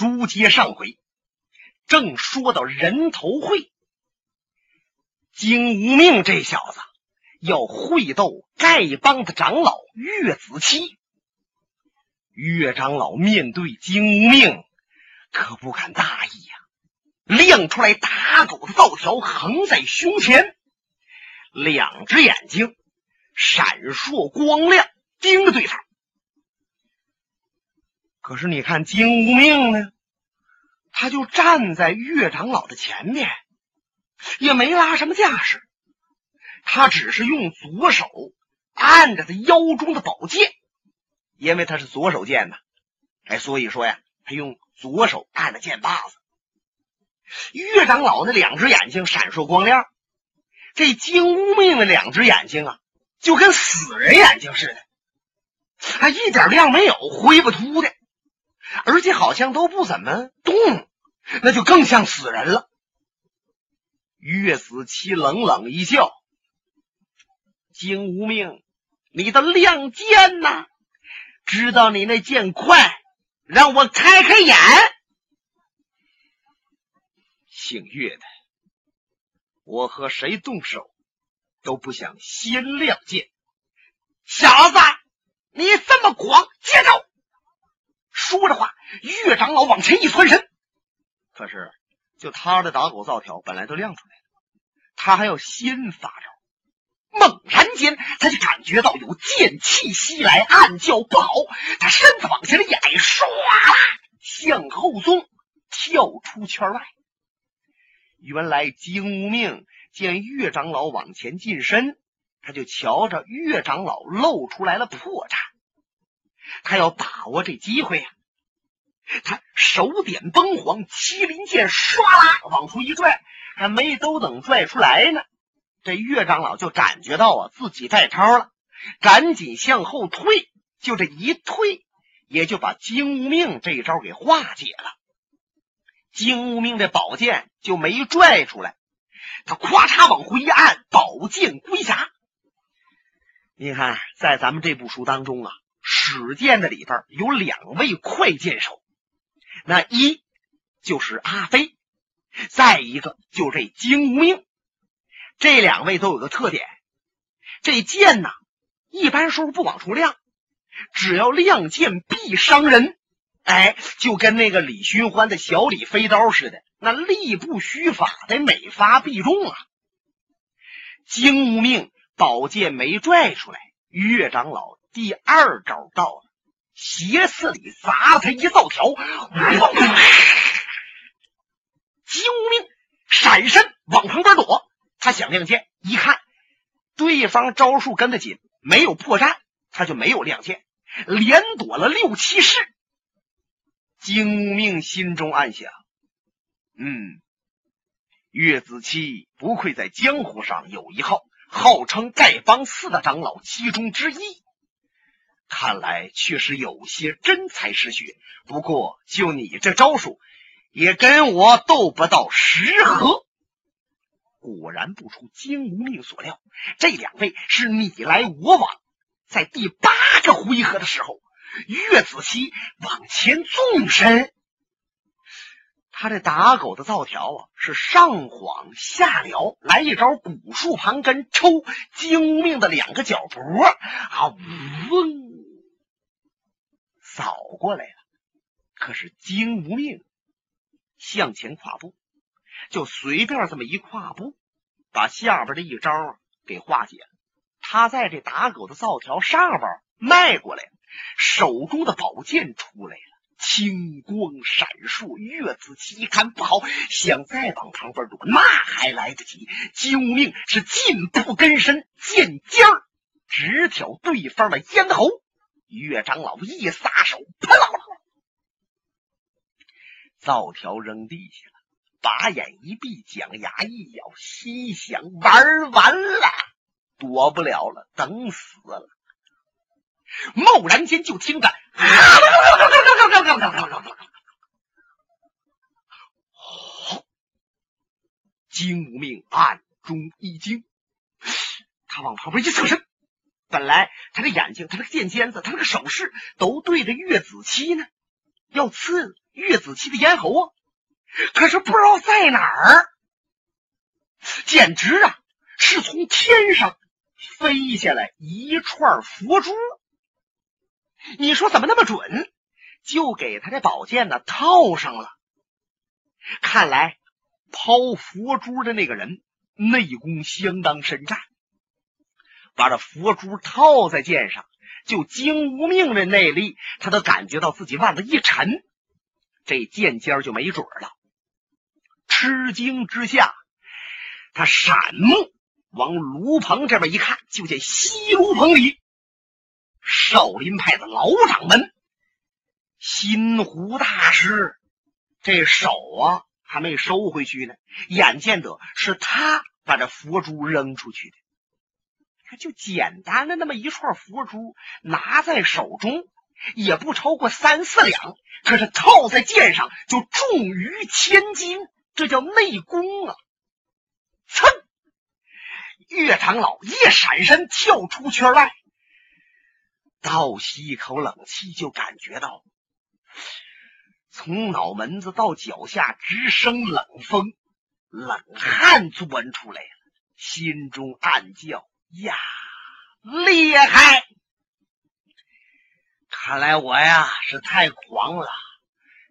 书接上回，正说到人头会，金无命这小子要会斗丐帮的长老岳子期。岳长老面对金无命，可不敢大意呀，亮出来打狗的皂条横在胸前，两只眼睛闪烁光亮，盯着对方。可是你看金无命呢，他就站在岳长老的前面，也没拉什么架势，他只是用左手按着他腰中的宝剑，因为他是左手剑呐，哎，所以说呀，他用左手按着剑把子。岳长老那两只眼睛闪烁光亮，这金无命的两只眼睛啊，就跟死人眼睛似的，还，一点亮没有，灰不秃的。而且好像都不怎么动，那就更像死人了。岳子期冷冷一笑：“金无命，你的亮剑呐，知道你那剑快，让我开开眼。姓岳的，我和谁动手，都不想先亮剑。小子，你这么狂，接招！”说着话，岳长老往前一窜身，可是就他的打狗皂条本来都亮出来了，他还要先发招。猛然间，他就感觉到有剑气袭来，暗叫不好。他身子往前一矮，唰啦向后纵，跳出圈外。原来金无命见岳长老往前近身，他就瞧着岳长老露出来了破绽，他要把握这机会呀。他手点崩黄麒麟剑，唰啦往出一拽，还没都等拽出来呢，这岳长老就感觉到啊自己带招了，赶紧向后退。就这一退，也就把金无命这一招给化解了。金无命的宝剑就没拽出来，他咵嚓往回一按，宝剑归匣。你看，在咱们这部书当中啊，使剑的里边有两位快剑手。那一就是阿飞，再一个就这金无命，这两位都有个特点，这剑呐，一般时候不往出亮，只要亮剑必伤人，哎，就跟那个李寻欢的小李飞刀似的，那力不虚发得每发必中啊。金无命宝剑没拽出来，岳长老第二招到了。斜刺里砸他一皂条，金无命闪身往旁边躲。他想亮剑，一看对方招数跟得紧，没有破绽，他就没有亮剑，连躲了六七式。精无命心中暗想：嗯，岳子期不愧在江湖上有一号，号称丐帮四大长老其中之一。看来确实有些真才实学，不过就你这招数，也跟我斗不到十合。果然不出金无命所料，这两位是你来我往。在第八个回合的时候，岳子期往前纵身，他这打狗的造条啊，是上晃下撩，来一招古树盘根抽金无命的两个脚脖啊，嗡。扫过来了，可是金无命向前跨步，就随便这么一跨步，把下边的一招给化解了。他在这打狗的灶条上边迈过来，手中的宝剑出来了，青光闪烁。岳子期一看不好，想再往旁边躲，那还来得及。金无命是进步跟身，剑尖直挑对方的咽喉。岳长老一撒手，啪啦啦，皂条扔地下了，把眼一闭，将牙一咬，心想：玩完了，躲不了了，等死了。蓦然间，就听着，金无命暗中一惊，他往旁边一侧身。本来他的眼睛，他那个剑尖子，他那个手势都对着岳子期呢，要刺岳子期的咽喉啊，可是不知道在哪儿，简直啊是从天上飞下来一串佛珠。你说怎么那么准？就给他这宝剑呢套上了。看来抛佛珠的那个人内功相当深湛，把这佛珠套在剑上。就金无命的内力，他都感觉到自己腕子一沉，这剑尖就没准了。吃惊之下，他闪目往炉棚这边一看，就见西炉棚里少林派的老掌门新湖大师，这手啊还没收回去呢，眼见得是他把这佛珠扔出去的。就简单的那么一串佛珠，拿在手中也不超过三四两，可是套在剑上就重于千斤，这叫内功啊！噌，岳长老一闪身跳出圈外，倒吸一口冷气，就感觉到从脑门子到脚下直生冷风，冷汗钻出来了，心中暗叫。呀，厉害！看来我呀是太狂了，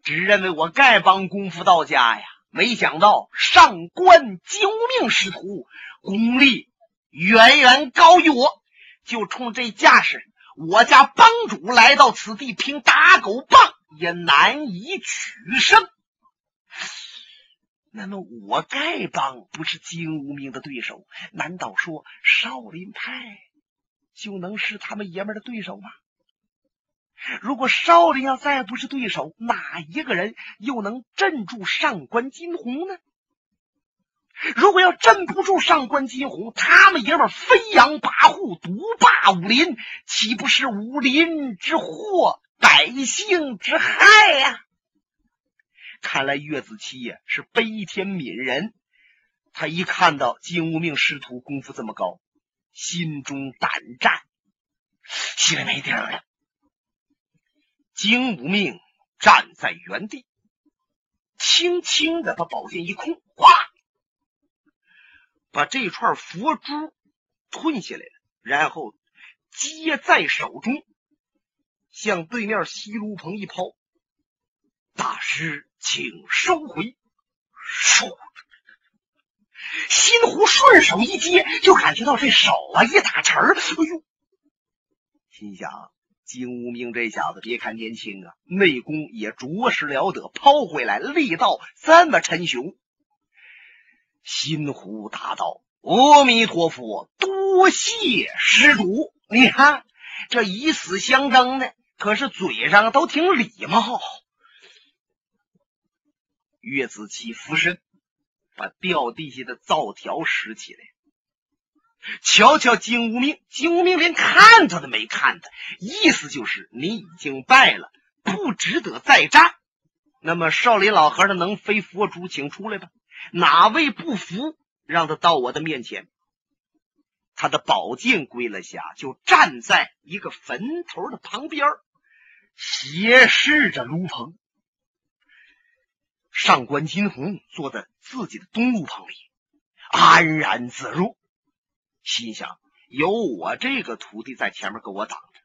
只认为我丐帮功夫到家呀，没想到上官金无命师徒功力远远高于我。就冲这架势，我家帮主来到此地，凭打狗棒也难以取胜。那么我丐帮不是金无名的对手，难道说少林派就能是他们爷们的对手吗？如果少林要再不是对手，哪一个人又能镇住上官金虹呢？如果要镇不住上官金虹，他们爷们飞扬跋扈，独霸武林，岂不是武林之祸，百姓之害呀？看来岳子期呀是悲天悯人，他一看到金无命师徒功夫这么高，心中胆战，心里没底儿了。金无命站在原地，轻轻的把宝剑一空，哗，把这串佛珠吞下来了，然后接在手中，向对面西炉棚一抛。大师，请收回。唰，新湖顺手一接，就感觉到这手啊一打沉儿。哎呦，心想金无名这小子，别看年轻啊，内功也着实了得，抛回来力道这么沉雄。新湖答道：“阿弥陀佛，多谢施主。你看这以死相争的，可是嘴上都挺礼貌。”岳子期俯身，把掉地下的皂条拾起来，瞧瞧金无命。金无命连看他都没看他，意思就是你已经败了，不值得再战。那么少林老和尚能飞佛珠，请出来吧。哪位不服，让他到我的面前。他的宝剑归了下，就站在一个坟头的旁边，斜视着卢鹏。上官金虹坐在自己的东路棚里，安然自若，心想：有我这个徒弟在前面给我挡着，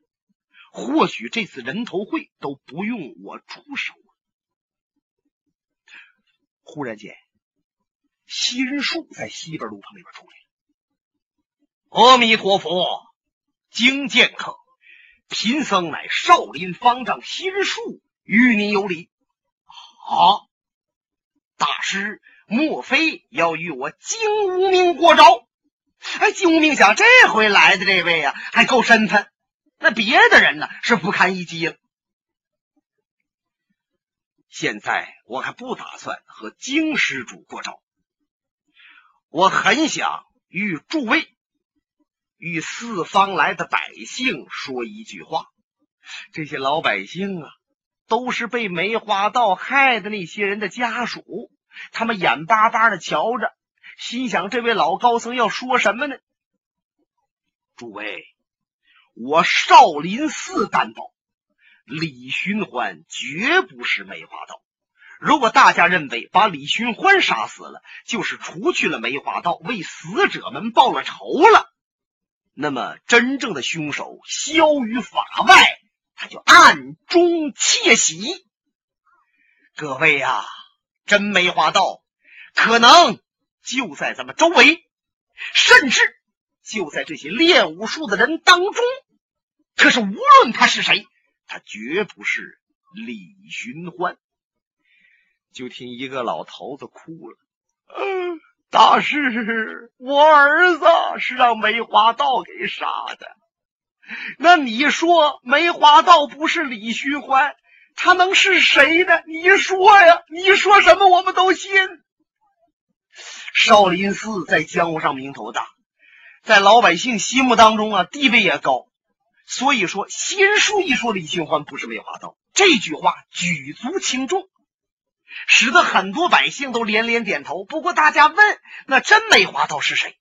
或许这次人头会都不用我出手。忽然间，心树在西边路棚里边出来。阿弥陀佛，经剑客，贫僧乃少林方丈心树，与你有礼。好。大师，莫非要与我金无名过招？哎，金无名想，这回来的这位啊，还够身份。那别的人呢，是不堪一击了。现在我还不打算和金施主过招，我很想与诸位、与四方来的百姓说一句话。这些老百姓啊。都是被梅花道害的那些人的家属，他们眼巴巴的瞧着，心想：这位老高僧要说什么呢？诸位，我少林寺担保，李寻欢绝不是梅花道。如果大家认为把李寻欢杀死了，就是除去了梅花道，为死者们报了仇了，那么真正的凶手逍于法外，他就暗中窃喜。各位呀，真梅花道可能就在咱们周围，甚至就在这些练武术的人当中。可是无论他是谁，他绝不是李寻欢。就听一个老头子哭了：“嗯，大师，我儿子是让梅花道给杀的。那你说梅花道不是李寻欢，他能是谁呢？你说呀，你说什么我们都信。少林寺在江湖上名头大，在老百姓心目当中啊，地位也高。所以说，新书一说李寻欢不是梅花道，这句话举足轻重。”使得很多百姓都连连点头。不过，大家问：那真梅花道是谁？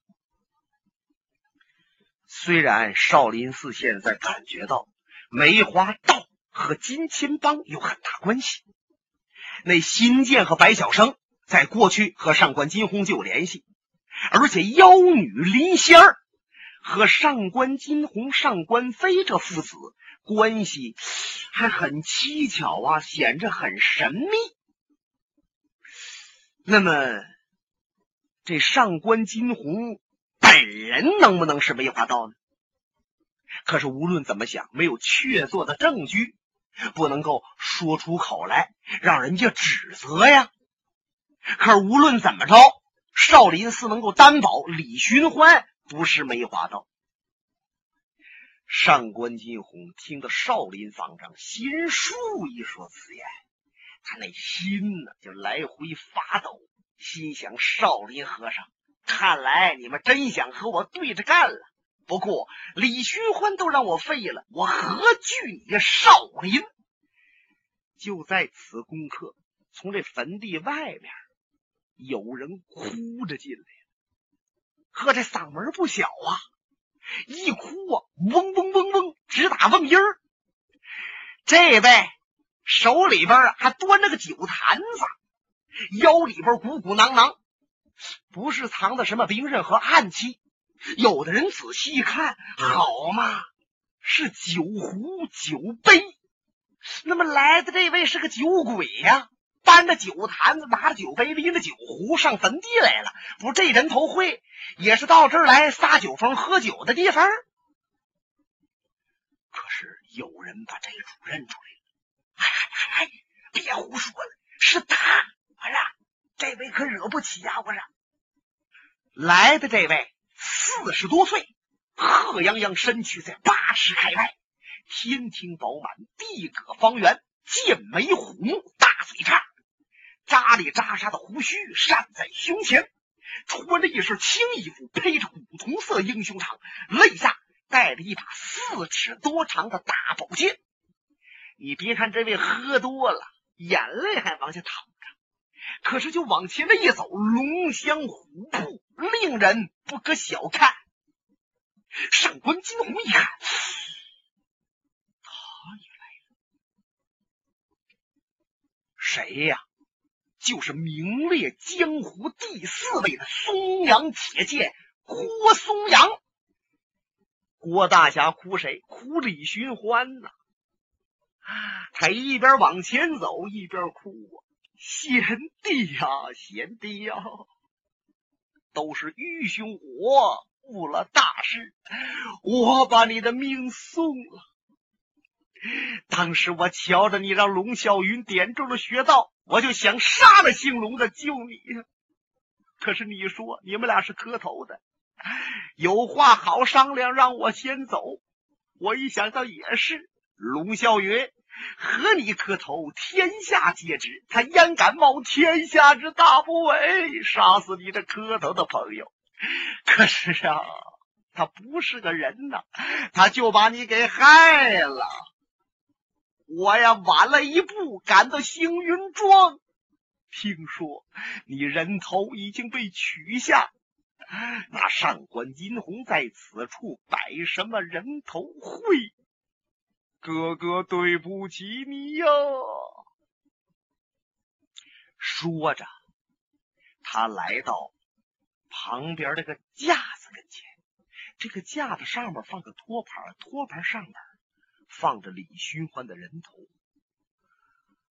虽然少林寺现在感觉到梅花道和金钱帮有很大关系，那新建和白晓生在过去和上官金鸿就有联系，而且妖女林仙儿和上官金鸿、上官飞这父子关系还很蹊跷啊，显着很神秘。那么，这上官金鸿本人能不能是梅花刀呢？可是无论怎么想，没有确凿的证据，不能够说出口来，让人家指责呀。可是无论怎么着，少林寺能够担保李寻欢不是梅花道。上官金鸿听到少林方丈心术一说此言。他那心呢，就来回发抖，心想：少林和尚，看来你们真想和我对着干了。不过李寻欢都让我废了，我何惧你少林？就在此功课，从这坟地外面有人哭着进来了，呵，这嗓门不小啊！一哭啊，嗡嗡嗡嗡，直打嗡音儿。这位。手里边还端着个酒坛子，腰里边鼓鼓囊囊，不是藏的什么兵刃和暗器。有的人仔细一看，好嘛，是酒壶、酒杯。那么来的这位是个酒鬼呀，搬着酒坛子，拿着酒杯，拎着酒壶上坟地来了。不是这人头会，也是到这儿来撒酒疯、喝酒的地方。可是有人把这主认出来了。哎，别胡说了，是他！我说这位可惹不起呀！我说来的这位四十多岁，贺泱泱身躯在八尺开外，天庭饱满，地阁方圆，剑眉虎目，大嘴叉，扎里扎沙的胡须扇在胸前，穿着一身青衣服，配着古铜色英雄长，肋下带着一把四尺多长的大宝剑。你别看这位喝多了，眼泪还往下淌着，可是就往前这一走，龙香虎扑，令人不可小看。上官金鸿一看，他也来了，谁呀？就是名列江湖第四位的松阳铁剑郭松阳。郭大侠哭谁？哭李寻欢呐！他一边往前走，一边哭啊！贤弟呀，贤弟呀，都是愚兄我误了大事，我把你的命送了。当时我瞧着你让龙啸云点中了穴道，我就想杀了姓龙的救你。可是你说你们俩是磕头的，有话好商量，让我先走。我一想到也是。龙啸云和你磕头，天下皆知。他焉敢冒天下之大不韪，杀死你这磕头的朋友？可是啊，他不是个人呐，他就把你给害了。我呀，晚了一步赶到星云庄，听说你人头已经被取下。那上官金鸿在此处摆什么人头会？哥哥对不起你呀。说着，他来到旁边这个架子跟前，这个架子上面放个托盘，托盘上面放着李寻欢的人头。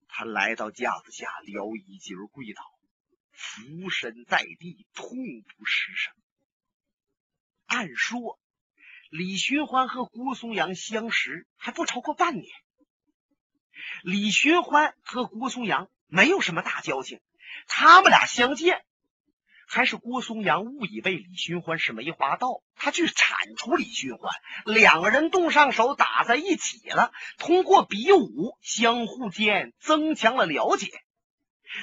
他来到架子下，撩衣襟跪倒，俯身在地，痛不失声。按说，李寻欢和郭松阳相识还不超过半年。李寻欢和郭松阳没有什么大交情，他们俩相见，还是郭松阳误以为李寻欢是梅花道，他去铲除李寻欢，两个人动上手，打在一起了。通过比武，相互间增强了了解。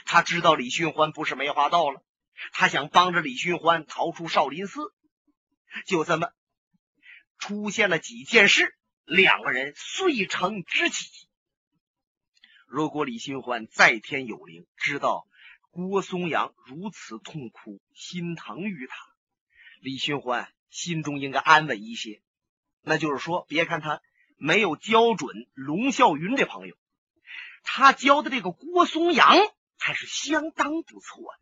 他知道李寻欢不是梅花道了，他想帮着李寻欢逃出少林寺。就这么出现了几件事，两个人遂成知己。如果李寻欢在天有灵，知道郭松阳如此痛哭，心疼于他，李寻欢心中应该安稳一些。那就是说，别看他没有交准龙啸云的朋友，他交的这个郭松阳还是相当不错。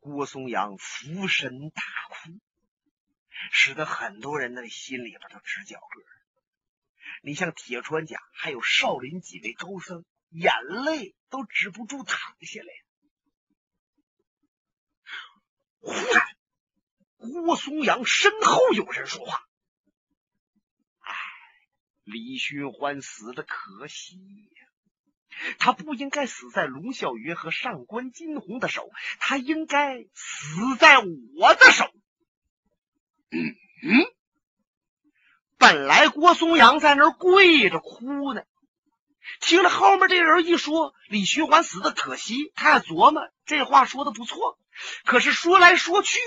郭松阳俯身大哭，使得很多人的心里边都直叫个。你像铁川家，还有少林几位高僧，眼泪都止不住淌下来。忽然，郭松阳身后有人说话：“哎，李寻欢死的可惜呀。”他不应该死在龙啸云和上官金鸿的手，他应该死在我的手。嗯嗯，本来郭松阳在那儿跪着哭呢，听了后面这人一说李寻欢死的可惜，他也琢磨这话说的不错，可是说来说去，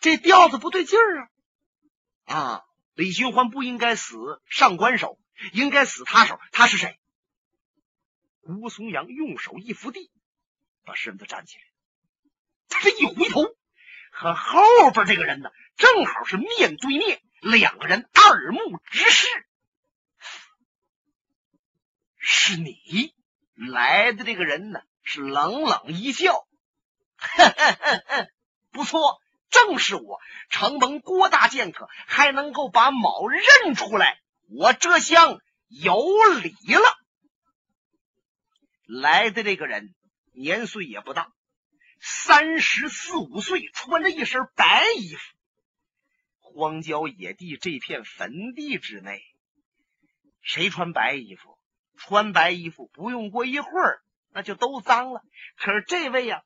这调子不对劲儿啊！啊，李寻欢不应该死上官手，应该死他手，他是谁？吴松阳用手一扶地，把身子站起来。他这一回头，和后边这个人呢，正好是面对面，两个人二目直视。是你来的这个人呢，是冷冷一笑，不错，正是我。承蒙郭大剑客还能够把卯认出来，我这厢有礼了。来的这个人年岁也不大，三十四五岁，穿着一身白衣服。荒郊野地这片坟地之内，谁穿白衣服？穿白衣服不用过一会儿，那就都脏了。可是这位呀，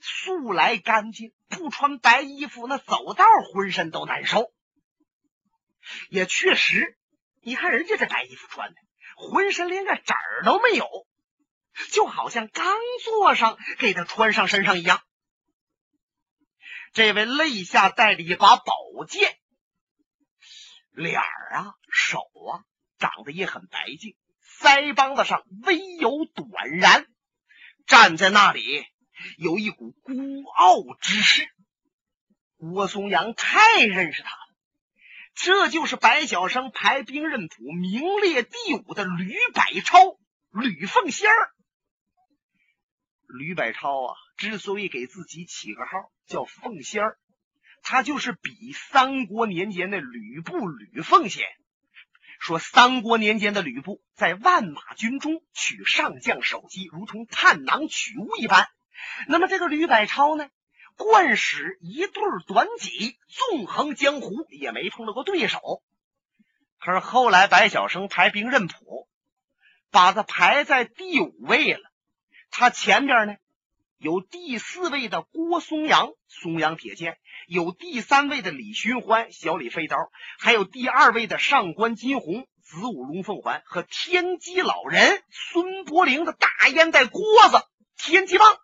素来干净，不穿白衣服，那走道浑身都难受。也确实，你看人家这白衣服穿的，浑身连个褶儿都没有。就好像刚坐上，给他穿上身上一样。这位肋下带着一把宝剑，脸儿啊、手啊长得也很白净，腮帮子上微有短髯，站在那里有一股孤傲之势。郭松阳太认识他了，这就是白晓生排兵刃谱名列第五的吕百超，吕凤仙儿。吕百超啊，之所以给自己起个号叫凤仙儿，他就是比三国年间的吕布吕奉先。说三国年间的吕布在万马军中取上将首级，如同探囊取物一般。那么这个吕百超呢，惯使一对短戟，纵横江湖，也没碰到过对手。可是后来白晓生排兵刃谱，把他排在第五位了。他前边呢，有第四位的郭松阳，松阳铁剑；有第三位的李寻欢，小李飞刀；还有第二位的上官金虹，子午龙凤环；和天机老人孙伯龄的大烟袋锅子，天机棒。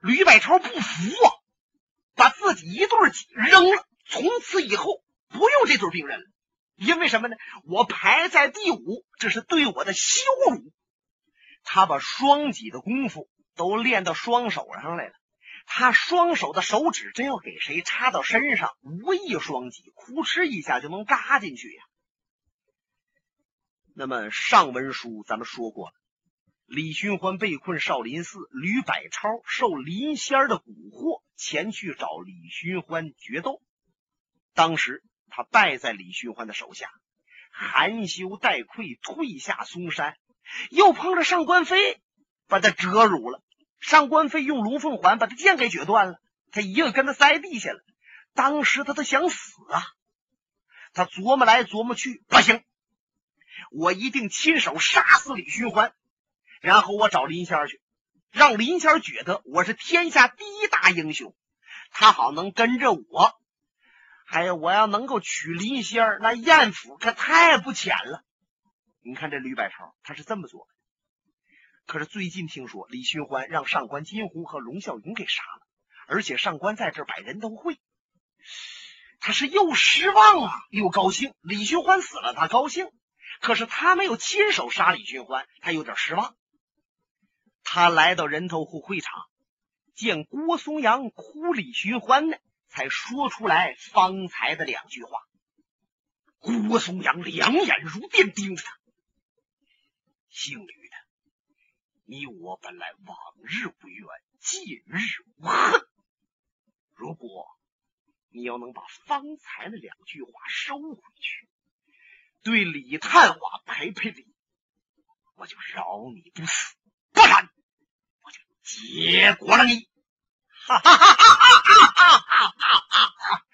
吕百超不服啊，把自己一对戟扔了，从此以后不用这对兵刃了。因为什么呢？我排在第五，这是对我的羞辱。他把双戟的功夫都练到双手上来了，他双手的手指真要给谁插到身上，无意双击，哭哧一下就能扎进去呀。那么上文书咱们说过了，李寻欢被困少林寺，吕百超受林仙儿的蛊惑，前去找李寻欢决斗。当时他败在李寻欢的手下，含羞带愧退下嵩山，又碰着上官飞，把他折辱了。上官飞用龙凤环把他剑给决断了，他一个跟他栽地下了。当时他都想死啊！他琢磨来琢磨去，不行，我一定亲手杀死李寻欢，然后我找林仙儿去，让林仙儿觉得我是天下第一大英雄，他好能跟着我。还有，我要能够娶林仙儿，那艳福可太不浅了。你看这吕百超，他是这么做的。可是最近听说李寻欢让上官金虹和龙啸云给杀了，而且上官在这摆人头会，他是又失望啊又高兴。李寻欢死了，他高兴；可是他没有亲手杀李寻欢，他有点失望。他来到人头户会场，见郭松阳哭李寻欢呢，才说出来方才的两句话。郭松阳两眼如电盯着他，姓吕。你我本来往日无怨，近日无恨。如果你要能把方才那两句话收回去，对李探花赔赔礼，我就饶你不死；不然，我就结果了你。哈哈哈哈哈哈！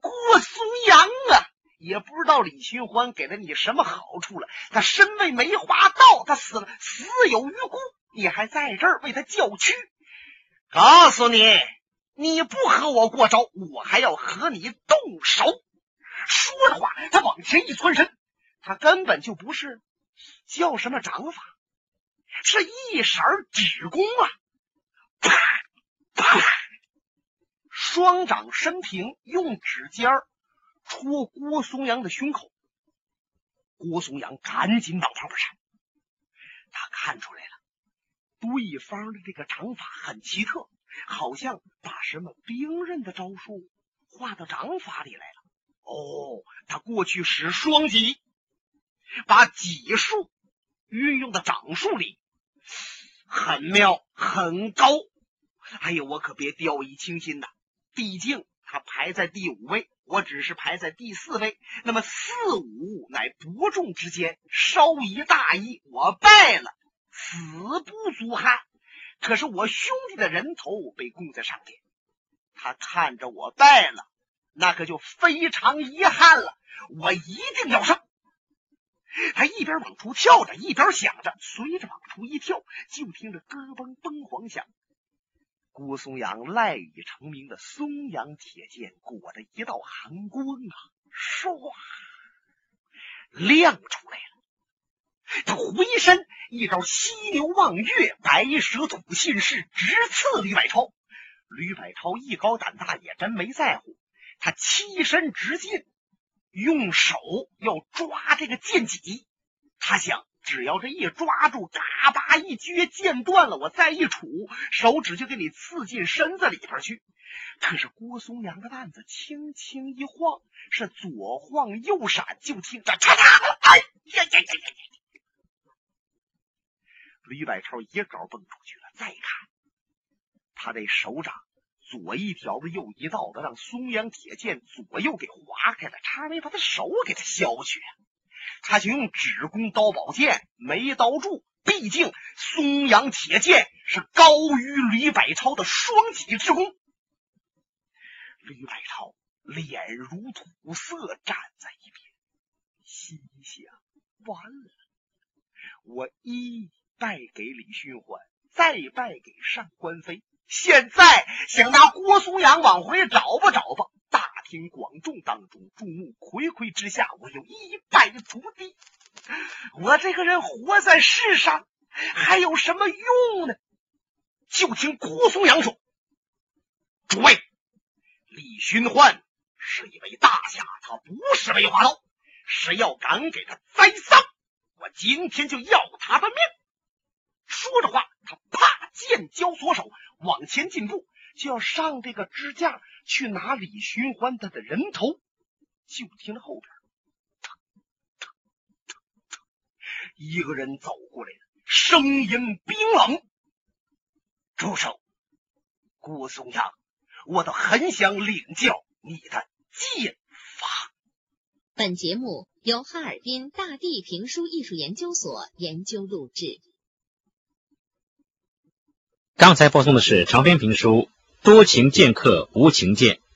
郭松阳啊，也不知道李寻欢给了你什么好处了。他身为梅花道，他死了，死有余辜。你还在这儿为他叫屈？告诉你，你不和我过招，我还要和你动手。说着话，他往前一窜身，他根本就不是叫什么掌法，是一闪指功啊！啪啪，双掌伸平，用指尖儿戳郭松阳的胸口。郭松阳赶紧往旁边闪，他看出来了。对方的这个掌法很奇特，好像把什么兵刃的招数画到掌法里来了。哦，他过去使双戟，把戟术运用到掌术里，很妙，很高。哎呦，我可别掉以轻心呐！毕竟他排在第五位，我只是排在第四位。那么四五乃伯仲之间，稍一大意，我败了。死不足憾，可是我兄弟的人头被供在上边，他看着我败了，那可就非常遗憾了。我一定要胜。他一边往出跳着，一边想着，随着往出一跳，就听着咯嘣嘣黄响。郭松阳赖以成名的松阳铁剑裹着一道寒光啊，唰亮出来了。他回身一招犀牛望月，白蛇吐信是，直刺吕百超。吕百超艺高胆大，也真没在乎。他欺身直进，用手要抓这个剑脊。他想，只要这一抓住，嘎巴一撅，剑断了，我再一杵，手指就给你刺进身子里边去。可是郭松阳的担子轻轻一晃，是左晃右闪，就听着嚓嚓，哎呀呀呀呀呀！李百超一招蹦出去了，再看他这手掌左一条子右一道的，让松阳铁剑左右给划开了，差没把他手给他削去。他就用指弓刀宝剑没刀住，毕竟松阳铁剑是高于李百超的双戟之功。李百超脸如土色，站在一边，心想：完了，我一。败给李寻欢，再败给上官飞，现在想拿郭松阳往回找吧找吧。大庭广众当中，众目睽睽之下，我又一败涂地。我这个人活在世上还有什么用呢？就听郭松阳说：“诸位，李寻欢是一位大侠，他不是梅花刀。谁要敢给他栽赃，我今天就要他的命。”说着话，他啪剑交左手，往前进步，就要上这个支架去拿李寻欢他的人头，就听后边，一个人走过来了，声音冰冷：“住手！郭松阳，我倒很想领教你的剑法。”本节目由哈尔滨大地评书艺术研究所研究录制。刚才播送的是长篇评书《多情剑客无情剑》，